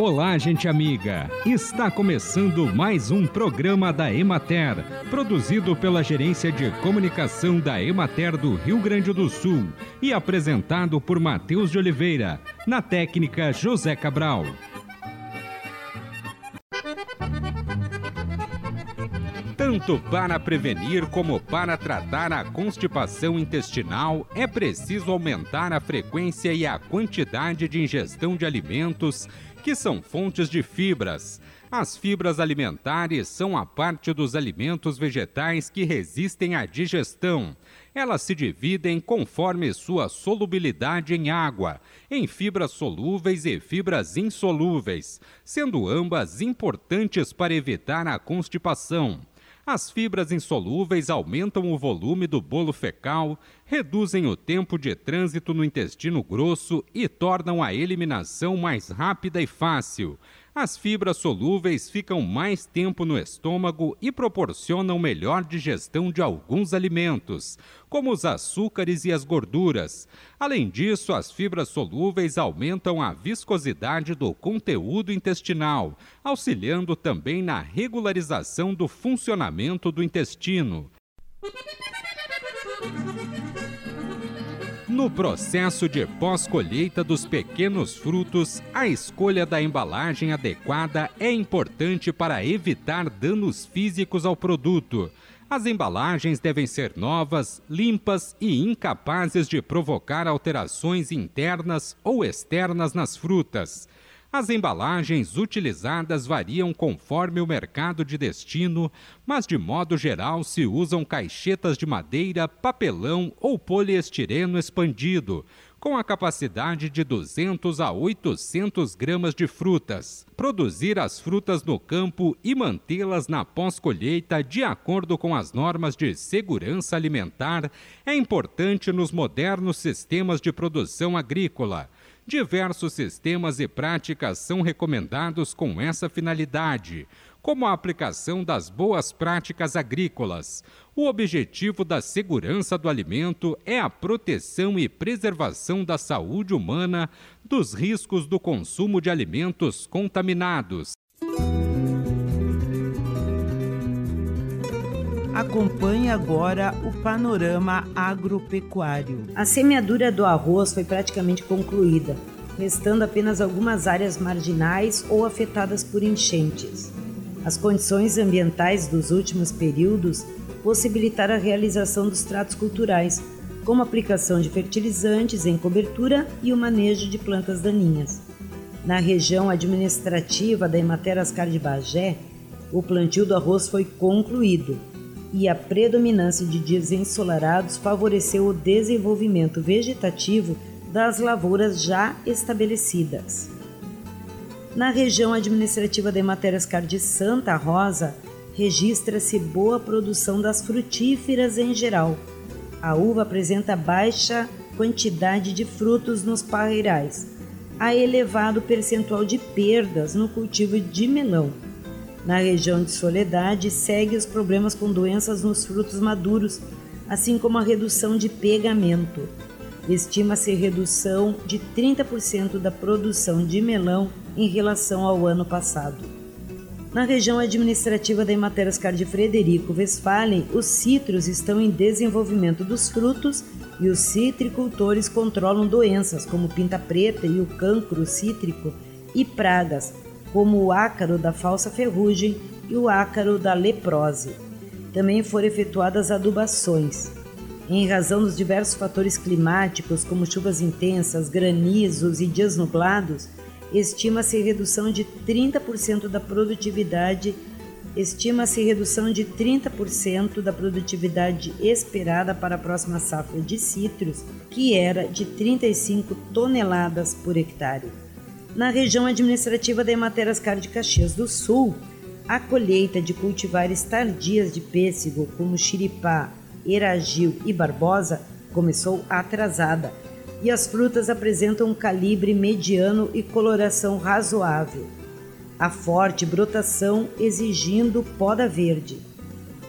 Olá, gente amiga! Está começando mais um programa da Emater, produzido pela Gerência de Comunicação da Emater do Rio Grande do Sul e apresentado por Matheus de Oliveira, na técnica José Cabral. Tanto para prevenir como para tratar a constipação intestinal, é preciso aumentar a frequência e a quantidade de ingestão de alimentos que são fontes de fibras. As fibras alimentares são a parte dos alimentos vegetais que resistem à digestão. Elas se dividem conforme sua solubilidade em água, em fibras solúveis e fibras insolúveis, sendo ambas importantes para evitar a constipação. As fibras insolúveis aumentam o volume do bolo fecal, reduzem o tempo de trânsito no intestino grosso e tornam a eliminação mais rápida e fácil. As fibras solúveis ficam mais tempo no estômago e proporcionam melhor digestão de alguns alimentos, como os açúcares e as gorduras. Além disso, as fibras solúveis aumentam a viscosidade do conteúdo intestinal, auxiliando também na regularização do funcionamento do intestino. No processo de pós-colheita dos pequenos frutos, a escolha da embalagem adequada é importante para evitar danos físicos ao produto. As embalagens devem ser novas, limpas e incapazes de provocar alterações internas ou externas nas frutas. As embalagens utilizadas variam conforme o mercado de destino, mas de modo geral se usam caixetas de madeira, papelão ou poliestireno expandido, com a capacidade de 200 a 800 gramas de frutas. Produzir as frutas no campo e mantê-las na pós-colheita de acordo com as normas de segurança alimentar é importante nos modernos sistemas de produção agrícola Diversos sistemas e práticas são recomendados com essa finalidade, como a aplicação das boas práticas agrícolas. O objetivo da segurança do alimento é a proteção e preservação da saúde humana dos riscos do consumo de alimentos contaminados. Acompanhe agora o panorama agropecuário. A semeadura do arroz foi praticamente concluída, restando apenas algumas áreas marginais ou afetadas por enchentes. As condições ambientais dos últimos períodos possibilitaram a realização dos tratos culturais, como aplicação de fertilizantes em cobertura e o manejo de plantas daninhas. Na região administrativa da Emater Ascar de Bagé, o plantio do arroz foi concluído e a predominância de dias ensolarados favoreceu o desenvolvimento vegetativo das lavouras já estabelecidas. Na região administrativa de Materascar de Santa Rosa, registra-se boa produção das frutíferas em geral. A uva apresenta baixa quantidade de frutos nos parreirais, há elevado percentual de perdas no cultivo de melão na região de Soledade, segue os problemas com doenças nos frutos maduros, assim como a redução de pegamento. Estima-se redução de 30% da produção de melão em relação ao ano passado. Na região administrativa da Ematerascar de Frederico Westphalen, os citros estão em desenvolvimento dos frutos e os citricultores controlam doenças como pinta preta e o cancro cítrico e pragas, como o ácaro da falsa ferrugem e o ácaro da leprose. Também foram efetuadas adubações. Em razão dos diversos fatores climáticos, como chuvas intensas, granizos e dias nublados, estima-se redução de 30% da produtividade estima-se redução de 30% da produtividade esperada para a próxima safra de citros, que era de 35 toneladas por hectare. Na região administrativa da Ematerascar de Caxias do Sul, a colheita de cultivares tardias de pêssego, como xiripá, eragil e barbosa, começou atrasada, e as frutas apresentam um calibre mediano e coloração razoável. A forte brotação exigindo poda verde.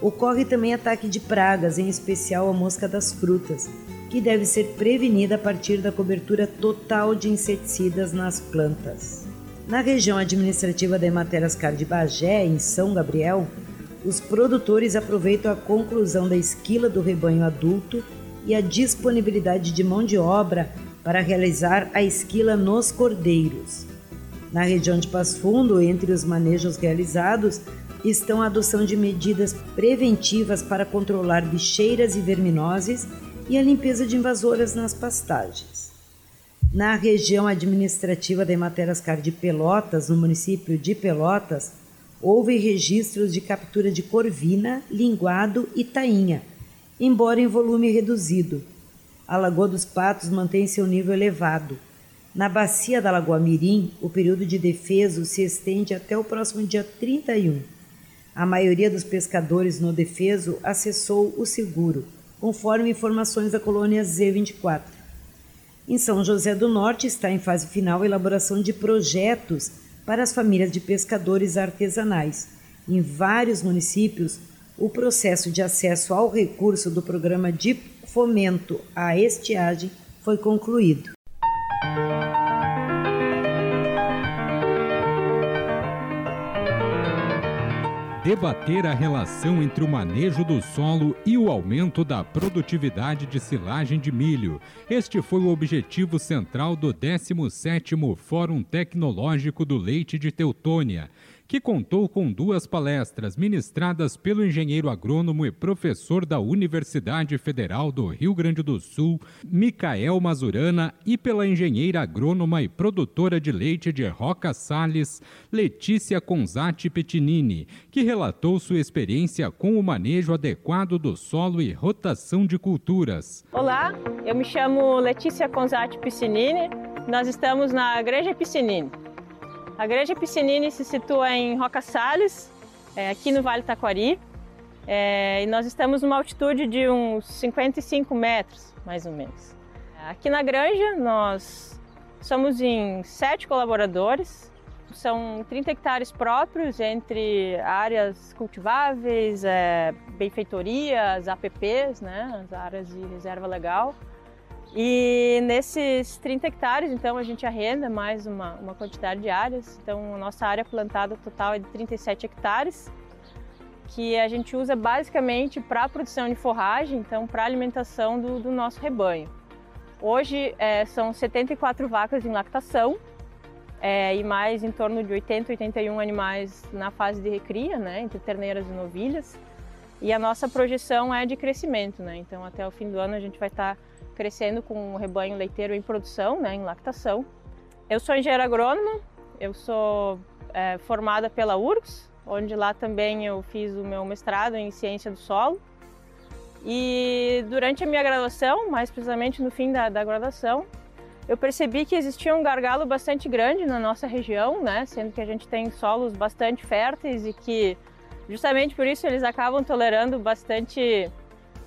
Ocorre também ataque de pragas, em especial a mosca das frutas, que deve ser prevenida a partir da cobertura total de inseticidas nas plantas. Na região administrativa da Ematerascar de Bagé, em São Gabriel, os produtores aproveitam a conclusão da esquila do rebanho adulto e a disponibilidade de mão de obra para realizar a esquila nos cordeiros. Na região de Passo Fundo, entre os manejos realizados, estão a adoção de medidas preventivas para controlar bicheiras e verminoses e a limpeza de invasoras nas pastagens. Na região administrativa da Ematerascar de Pelotas, no município de Pelotas, houve registros de captura de corvina, linguado e tainha, embora em volume reduzido. A Lagoa dos Patos mantém seu nível elevado. Na bacia da Lagoa Mirim, o período de defeso se estende até o próximo dia 31. A maioria dos pescadores no defeso acessou o seguro, conforme informações da colônia Z24. Em São José do Norte está em fase final a elaboração de projetos para as famílias de pescadores artesanais. Em vários municípios, o processo de acesso ao recurso do programa de fomento à estiagem foi concluído. Debater a relação entre o manejo do solo e o aumento da produtividade de silagem de milho. Este foi o objetivo central do 17º Fórum Tecnológico do Leite de Teutônia que contou com duas palestras ministradas pelo engenheiro agrônomo e professor da Universidade Federal do Rio Grande do Sul, Micael Mazurana, e pela engenheira agrônoma e produtora de leite de Roca Salles, Letícia Conzati Petinini, que relatou sua experiência com o manejo adequado do solo e rotação de culturas. Olá, eu me chamo Letícia Conzati Piscinini. Nós estamos na Igreja Piscinini. A Igreja Piscinini se situa em Roca Salles, é, aqui no Vale Taquari, é, e nós estamos numa altitude de uns 55 metros, mais ou menos. Aqui na granja nós somos em sete colaboradores, são 30 hectares próprios entre áreas cultiváveis, é, benfeitorias, APPs, né, as áreas de reserva legal, e nesses 30 hectares, então, a gente arrenda mais uma, uma quantidade de áreas. Então, a nossa área plantada total é de 37 hectares, que a gente usa basicamente para a produção de forragem, então, para a alimentação do, do, nosso rebanho. Hoje é, são 74 vacas em lactação é, e mais em torno de 80, 81 animais na fase de recria, né, entre terneiras e novilhas. E a nossa projeção é de crescimento, né? Então, até o fim do ano a gente vai estar tá crescendo com um rebanho leiteiro em produção, né, em lactação. Eu sou engenheira agrônoma, eu sou é, formada pela URGS, onde lá também eu fiz o meu mestrado em ciência do solo. E durante a minha graduação, mais precisamente no fim da, da graduação, eu percebi que existia um gargalo bastante grande na nossa região, né? Sendo que a gente tem solos bastante férteis e que justamente por isso eles acabam tolerando bastante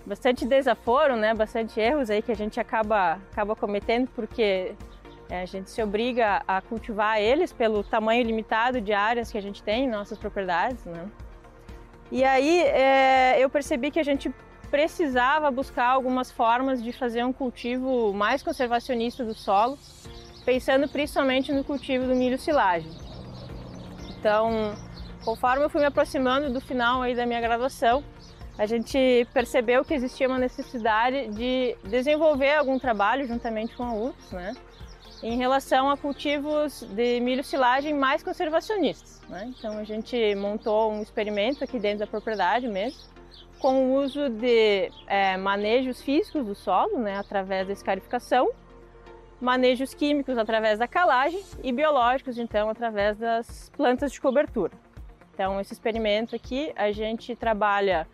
bastante desaforo, né? Bastante erros aí que a gente acaba acaba cometendo porque é, a gente se obriga a cultivar eles pelo tamanho limitado de áreas que a gente tem em nossas propriedades, né? E aí é, eu percebi que a gente precisava buscar algumas formas de fazer um cultivo mais conservacionista do solo, pensando principalmente no cultivo do milho silagem. Então, conforme eu fui me aproximando do final aí da minha graduação, a gente percebeu que existia uma necessidade de desenvolver algum trabalho juntamente com a UFS, né, em relação a cultivos de milho silagem mais conservacionistas. Né? Então a gente montou um experimento aqui dentro da propriedade mesmo, com o uso de é, manejos físicos do solo, né, através da escarificação, manejos químicos através da calagem e biológicos, então, através das plantas de cobertura. Então, esse experimento aqui, a gente trabalha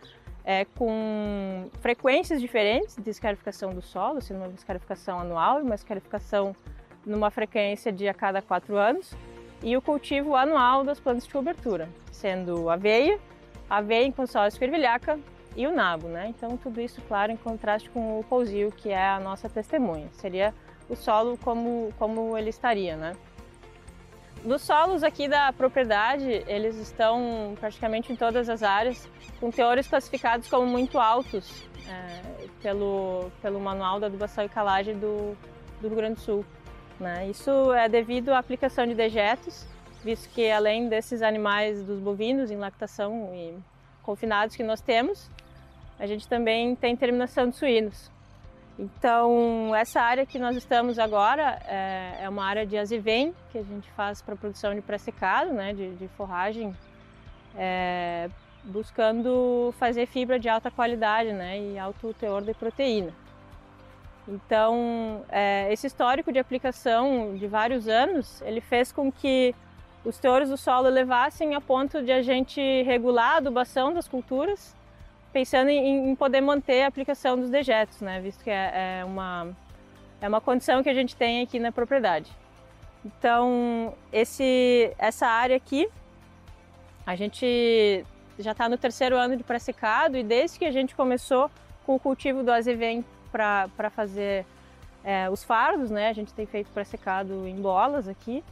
é, com frequências diferentes de escarificação do solo, sendo uma escarificação anual e uma escarificação numa frequência de a cada quatro anos, e o cultivo anual das plantas de cobertura, sendo aveia, aveia em consórcio fervilhaca e o nabo, né? Então tudo isso, claro, em contraste com o pousio, que é a nossa testemunha. Seria o solo como, como ele estaria, né? Dos solos aqui da propriedade, eles estão praticamente em todas as áreas, com teores classificados como muito altos é, pelo, pelo Manual da Adubação e Calagem do, do Rio Grande do Sul. Né? Isso é devido à aplicação de dejetos visto que além desses animais dos bovinos em lactação e confinados que nós temos, a gente também tem terminação de suínos. Então, essa área que nós estamos agora é, é uma área de azevém, que a gente faz para produção de pré-secado, né, de, de forragem, é, buscando fazer fibra de alta qualidade né, e alto teor de proteína. Então, é, esse histórico de aplicação de vários anos, ele fez com que os teores do solo elevassem a ponto de a gente regular a adubação das culturas pensando em, em, poder manter a aplicação dos dejetos, né? Visto que é, é, uma, é uma condição que a gente tem aqui na propriedade. Então, esse, essa área aqui, a gente já está no terceiro ano de pré-secado e desde que a gente começou com o cultivo do azevém para fazer é, os fardos, né? A gente tem feito pré-secado em bolas aqui.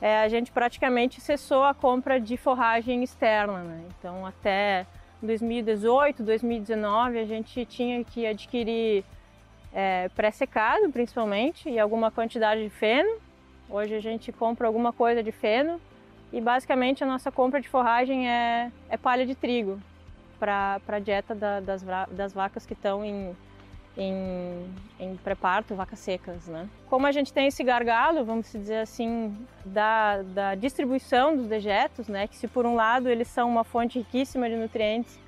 É, a gente praticamente cessou a compra de forragem externa, né? Então, até 2018, 2019, a gente tinha que adquirir é, pré-secado, principalmente, e alguma quantidade de feno. Hoje a gente compra alguma coisa de feno e basicamente a nossa compra de forragem é, é palha de trigo para a dieta da, das, das vacas que estão em, em, em pré-parto, vacas secas. Né? Como a gente tem esse gargalo, vamos dizer assim, da, da distribuição dos dejetos, né? que se por um lado eles são uma fonte riquíssima de nutrientes,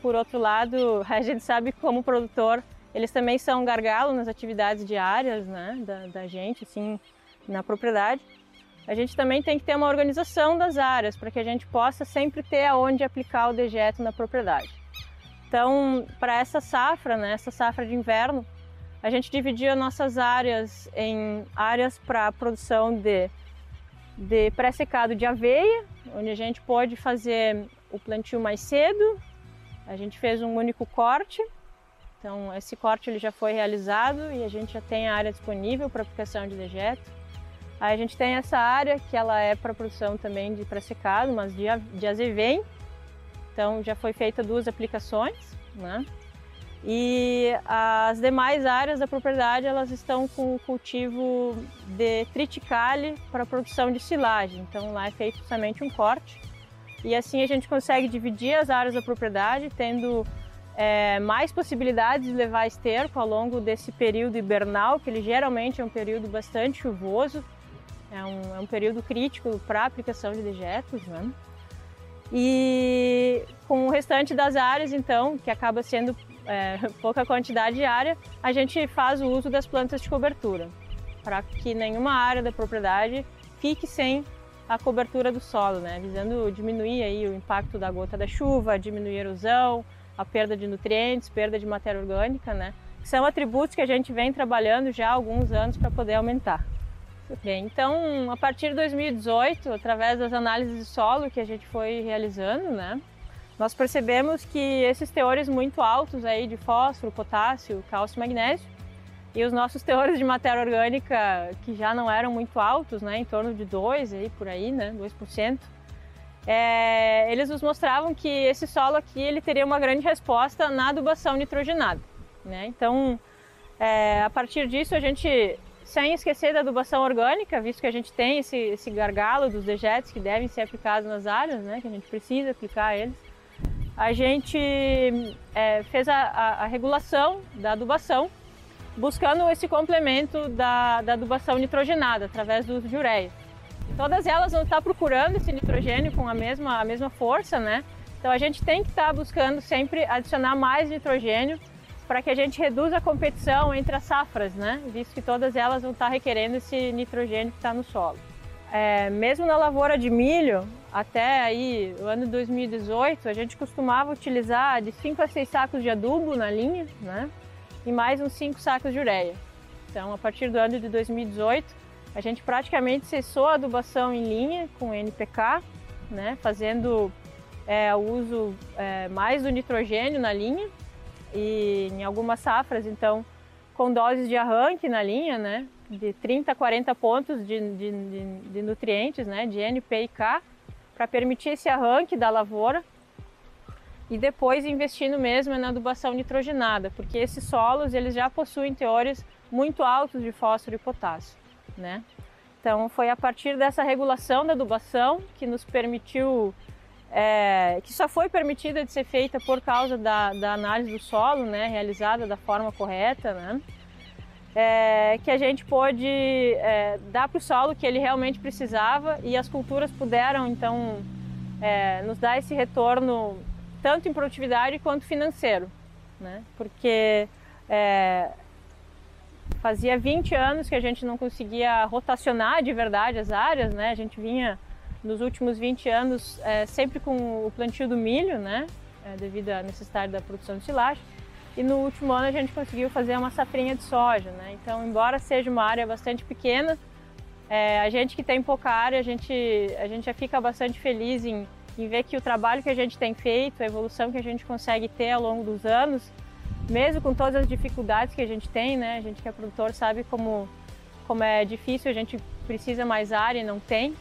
por outro lado a gente sabe como produtor eles também são um gargalo nas atividades diárias né? da, da gente, assim, na propriedade. A gente também tem que ter uma organização das áreas para que a gente possa sempre ter aonde aplicar o dejeto na propriedade. Então, para essa safra, né, essa safra de inverno, a gente dividia nossas áreas em áreas para produção de, de pré-secado de aveia, onde a gente pode fazer o plantio mais cedo. A gente fez um único corte, então esse corte ele já foi realizado e a gente já tem a área disponível para aplicação de dejeto. Aí a gente tem essa área que ela é para produção também de pré-secado, mas de, de azevém, então já foi feita duas aplicações, né? E as demais áreas da propriedade elas estão com o cultivo de triticale para produção de silagem. Então lá é feito somente um corte e assim a gente consegue dividir as áreas da propriedade, tendo é, mais possibilidades de levar esterco ao longo desse período hibernal, que ele geralmente é um período bastante chuvoso, é um, é um período crítico para a aplicação de dejetos, né? E com o restante das áreas, então, que acaba sendo é, pouca quantidade de área, a gente faz o uso das plantas de cobertura, para que nenhuma área da propriedade fique sem a cobertura do solo, né? visando diminuir aí o impacto da gota da chuva, diminuir a erosão, a perda de nutrientes, perda de matéria orgânica, né? são atributos que a gente vem trabalhando já há alguns anos para poder aumentar. Bem, então, a partir de 2018, através das análises de solo que a gente foi realizando, né, nós percebemos que esses teores muito altos aí de fósforo, potássio, cálcio e magnésio, e os nossos teores de matéria orgânica que já não eram muito altos, né, em torno de 2 aí por aí, né, 2%, é, eles nos mostravam que esse solo aqui ele teria uma grande resposta na adubação nitrogenada, né? Então, é, a partir disso a gente sem esquecer da adubação orgânica, visto que a gente tem esse, esse gargalo dos dejetos que devem ser aplicados nas áreas, né, que a gente precisa aplicar eles. A gente é, fez a, a, a, regulação da adubação, buscando esse complemento da, da adubação nitrogenada, através do uso de ureia. Todas elas vão estar procurando esse nitrogênio com a mesma, a mesma força, né? Então a gente tem que estar buscando sempre adicionar mais nitrogênio para que a gente reduza a competição entre as safras, né? visto que todas elas vão estar requerendo esse nitrogênio que está no solo. É, mesmo na lavoura de milho, até aí o ano 2018, a gente costumava utilizar de 5 a 6 sacos de adubo na linha, né? E mais uns 5 sacos de ureia. Então, a partir do ano de 2018, a gente praticamente cessou a adubação em linha com NPK, né? Fazendo é, o uso é, mais do nitrogênio na linha e em algumas safras, então, com doses de arranque na linha, né, de 30 a 40 pontos de, de, de, de nutrientes, né, de N, P e K, para permitir esse arranque da lavoura e depois investindo mesmo na adubação nitrogenada, porque esses solos eles já possuem teores muito altos de fósforo e potássio, né? Então foi a partir dessa regulação da adubação que nos permitiu, é, que só foi permitida de ser feita por causa da, da análise do solo, né, realizada da forma correta, né, é, que a gente pôde é, dar para o solo que ele realmente precisava e as culturas puderam então é, nos dar esse retorno tanto em produtividade quanto financeiro, né, porque é, Fazia 20 anos que a gente não conseguia rotacionar de verdade as áreas, né? A gente vinha nos últimos 20 anos é, sempre com o plantio do milho, né? É, devido à necessidade da produção de silagem. E no último ano a gente conseguiu fazer uma safrinha de soja, né? Então, embora seja uma área bastante pequena, é, a gente que tem pouca área, a gente, a gente já fica bastante feliz em, em ver que o trabalho que a gente tem feito, a evolução que a gente consegue ter ao longo dos anos, mesmo com todas as dificuldades que a gente tem, né? A gente que é produtor sabe como, como é difícil, a gente precisa mais área e não tem,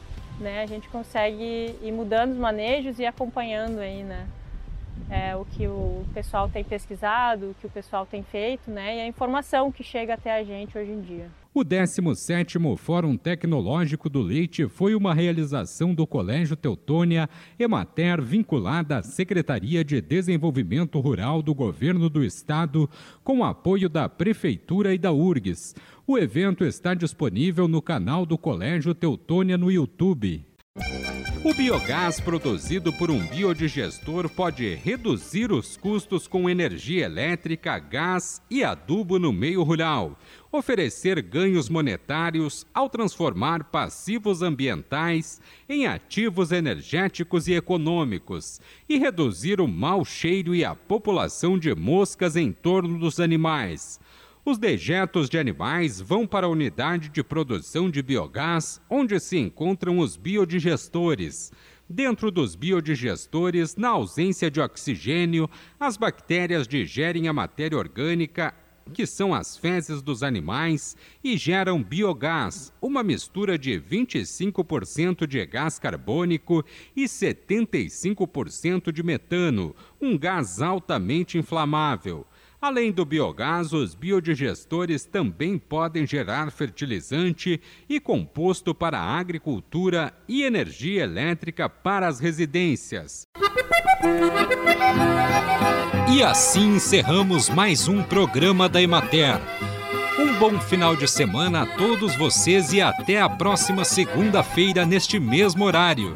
né? A gente consegue ir mudando os manejos e acompanhando aí, né? É, o que o pessoal tem pesquisado, o que o pessoal tem feito, né? E a informação que chega até a gente hoje em dia. O 17º Fórum Tecnológico do Leite foi uma realização do Colégio Teutônia Emater vinculada à Secretaria de Desenvolvimento Rural do Governo do Estado, com apoio da Prefeitura e da URGS. O evento está disponível no canal do Colégio Teutônia no YouTube. O biogás produzido por um biodigestor pode reduzir os custos com energia elétrica, gás e adubo no meio rural, oferecer ganhos monetários ao transformar passivos ambientais em ativos energéticos e econômicos e reduzir o mau cheiro e a população de moscas em torno dos animais. Os dejetos de animais vão para a unidade de produção de biogás, onde se encontram os biodigestores. Dentro dos biodigestores, na ausência de oxigênio, as bactérias digerem a matéria orgânica, que são as fezes dos animais, e geram biogás, uma mistura de 25% de gás carbônico e 75% de metano, um gás altamente inflamável. Além do biogás, os biodigestores também podem gerar fertilizante e composto para a agricultura e energia elétrica para as residências. E assim encerramos mais um programa da Emater. Um bom final de semana a todos vocês e até a próxima segunda-feira neste mesmo horário.